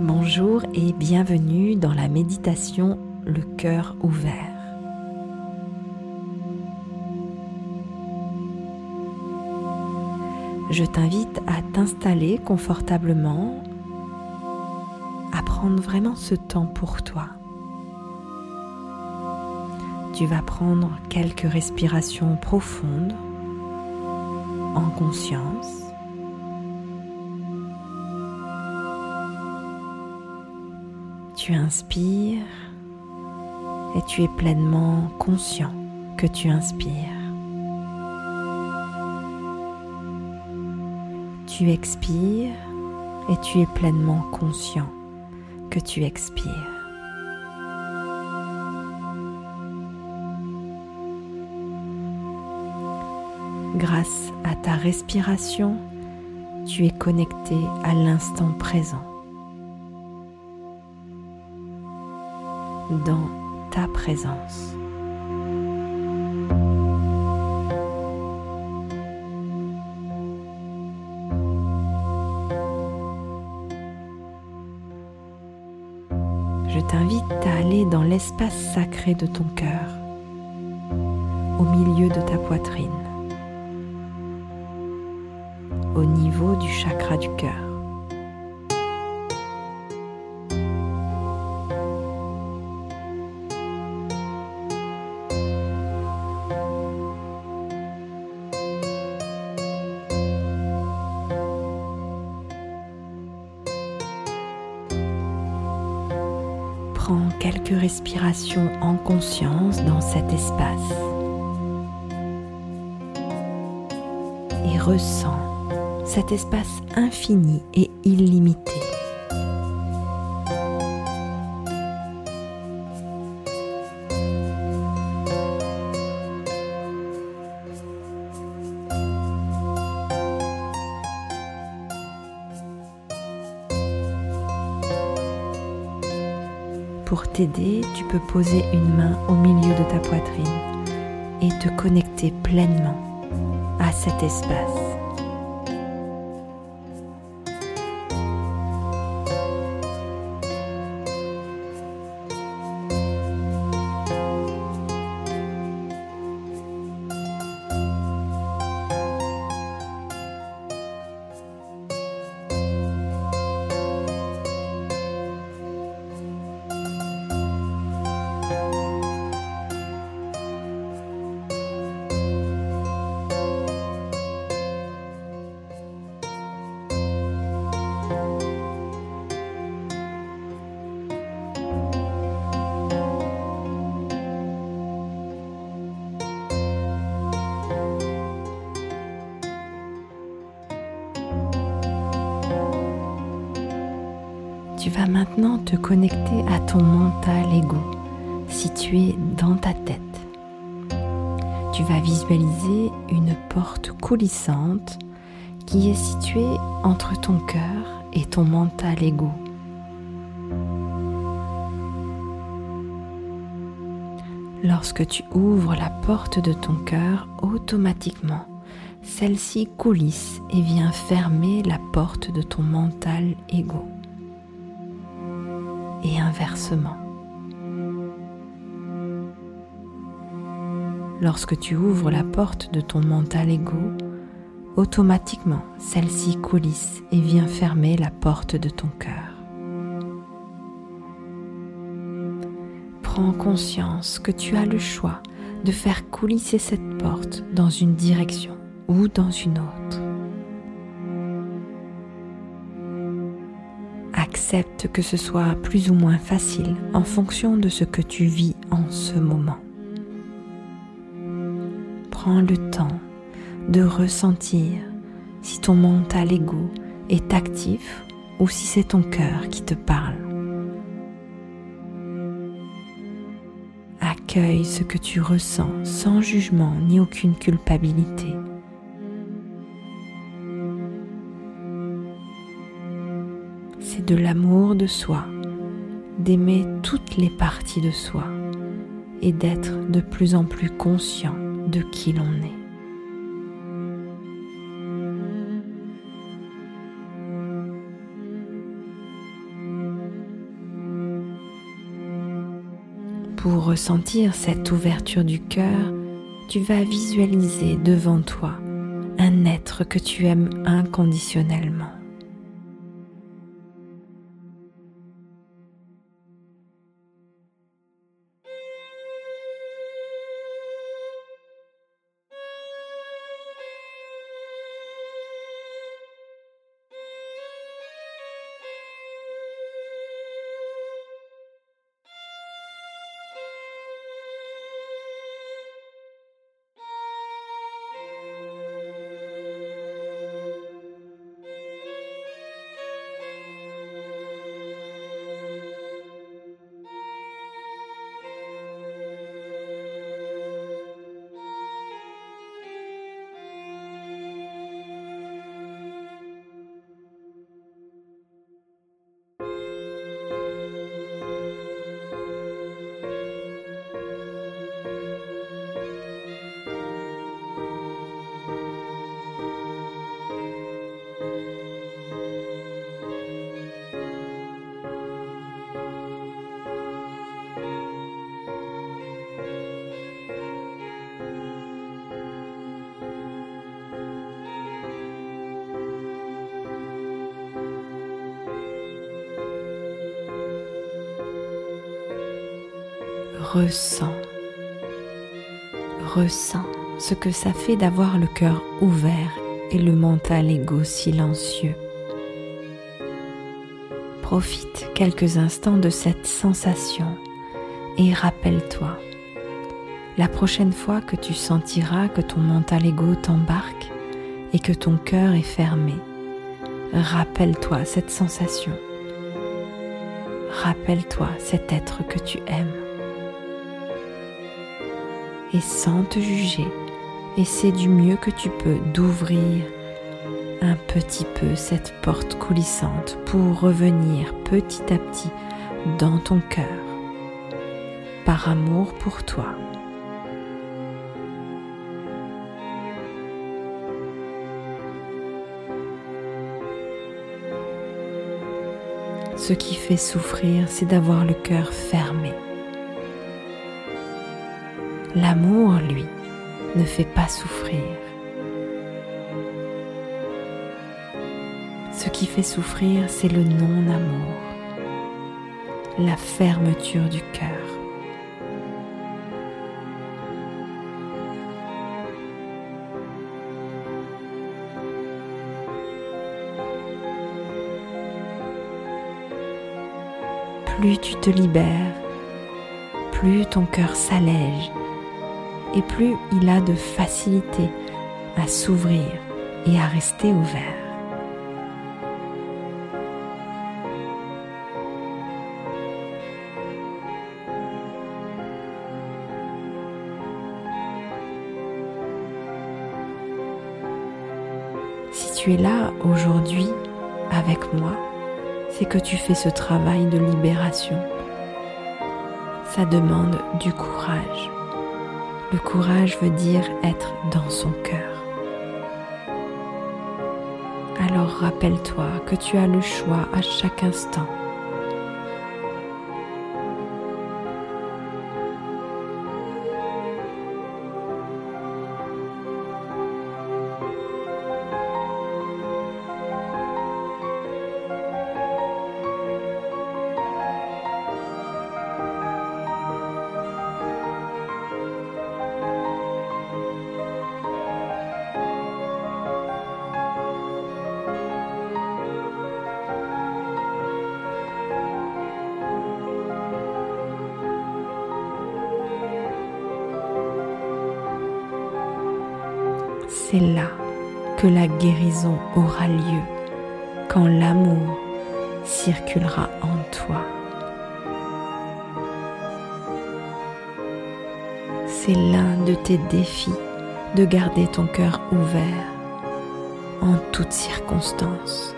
Bonjour et bienvenue dans la méditation Le cœur ouvert. Je t'invite à t'installer confortablement, à prendre vraiment ce temps pour toi. Tu vas prendre quelques respirations profondes en conscience. Tu inspires et tu es pleinement conscient que tu inspires. Tu expires et tu es pleinement conscient que tu expires. Grâce à ta respiration, tu es connecté à l'instant présent. Dans ta présence. Je t'invite à aller dans l'espace sacré de ton cœur, au milieu de ta poitrine au niveau du chakra du cœur. Prends quelques respirations en conscience dans cet espace et ressens cet espace infini et illimité. Pour t'aider, tu peux poser une main au milieu de ta poitrine et te connecter pleinement à cet espace. Vas maintenant te connecter à ton mental ego situé dans ta tête. Tu vas visualiser une porte coulissante qui est située entre ton cœur et ton mental ego. Lorsque tu ouvres la porte de ton cœur, automatiquement, celle-ci coulisse et vient fermer la porte de ton mental ego et inversement. Lorsque tu ouvres la porte de ton mental ego, automatiquement celle-ci coulisse et vient fermer la porte de ton cœur. Prends conscience que tu as le choix de faire coulisser cette porte dans une direction ou dans une autre. Accepte que ce soit plus ou moins facile en fonction de ce que tu vis en ce moment. Prends le temps de ressentir si ton mental ego est actif ou si c'est ton cœur qui te parle. Accueille ce que tu ressens sans jugement ni aucune culpabilité. de l'amour de soi, d'aimer toutes les parties de soi et d'être de plus en plus conscient de qui l'on est. Pour ressentir cette ouverture du cœur, tu vas visualiser devant toi un être que tu aimes inconditionnellement. Ressens, ressens ce que ça fait d'avoir le cœur ouvert et le mental égo silencieux. Profite quelques instants de cette sensation et rappelle-toi, la prochaine fois que tu sentiras que ton mental égo t'embarque et que ton cœur est fermé, rappelle-toi cette sensation. Rappelle-toi cet être que tu aimes et sans te juger, essaie du mieux que tu peux d'ouvrir un petit peu cette porte coulissante pour revenir petit à petit dans ton cœur, par amour pour toi. Ce qui fait souffrir, c'est d'avoir le cœur fermé. L'amour, lui, ne fait pas souffrir. Ce qui fait souffrir, c'est le non-amour, la fermeture du cœur. Plus tu te libères, plus ton cœur s'allège et plus il a de facilité à s'ouvrir et à rester ouvert. Si tu es là aujourd'hui avec moi, c'est que tu fais ce travail de libération. Ça demande du courage. Le courage veut dire être dans son cœur. Alors rappelle-toi que tu as le choix à chaque instant c'est là que la guérison aura lieu, quand l'amour circulera en toi. C'est l'un de tes défis de garder ton cœur ouvert en toutes circonstances.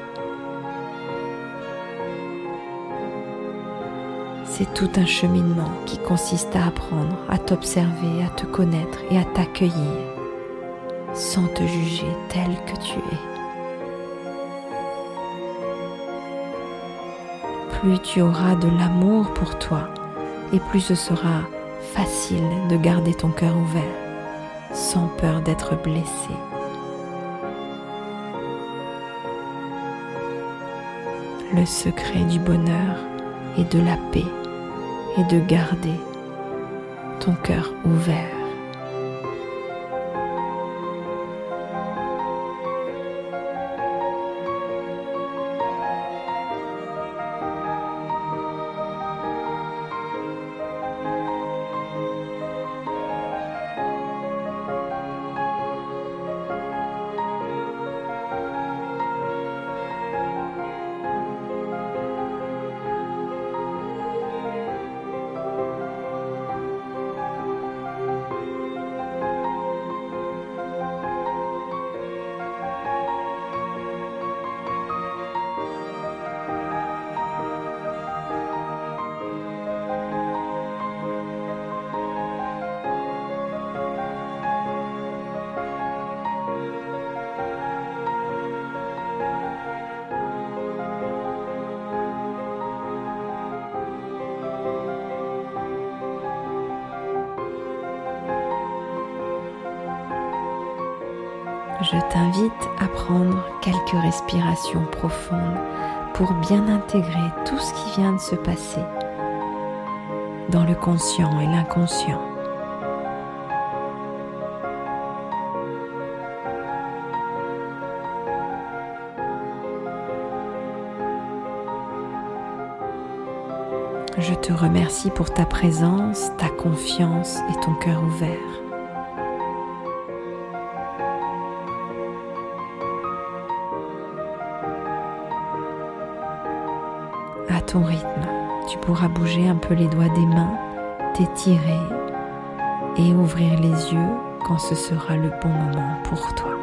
C'est tout un cheminement qui consiste à apprendre à t'observer, à te connaître et à t'accueillir sans te juger tel que tu es. Plus tu auras de l'amour pour toi et plus ce sera facile de garder ton cœur ouvert sans peur d'être blessé. Le secret du bonheur et de la paix est de garder ton cœur ouvert. Je t'invite à prendre quelques respirations profondes pour bien intégrer tout ce qui vient de se passer dans le conscient et l'inconscient. Je te remercie pour ta présence, ta confiance et ton cœur ouvert. Pourras bouger un peu les doigts des mains, t'étirer et ouvrir les yeux quand ce sera le bon moment pour toi.